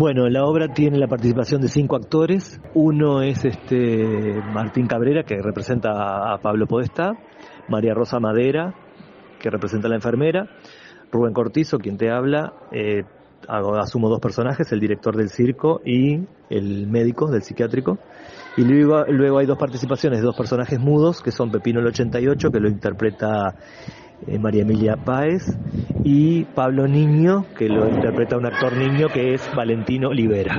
Bueno, la obra tiene la participación de cinco actores. Uno es este Martín Cabrera, que representa a Pablo Podestá, María Rosa Madera, que representa a la enfermera, Rubén Cortizo, quien te habla, eh, asumo dos personajes, el director del circo y el médico del psiquiátrico. Y luego, luego hay dos participaciones dos personajes mudos, que son Pepino el 88, que lo interpreta eh, María Emilia Páez, y Pablo Niño, que lo interpreta un actor niño que es Valentino Olivera.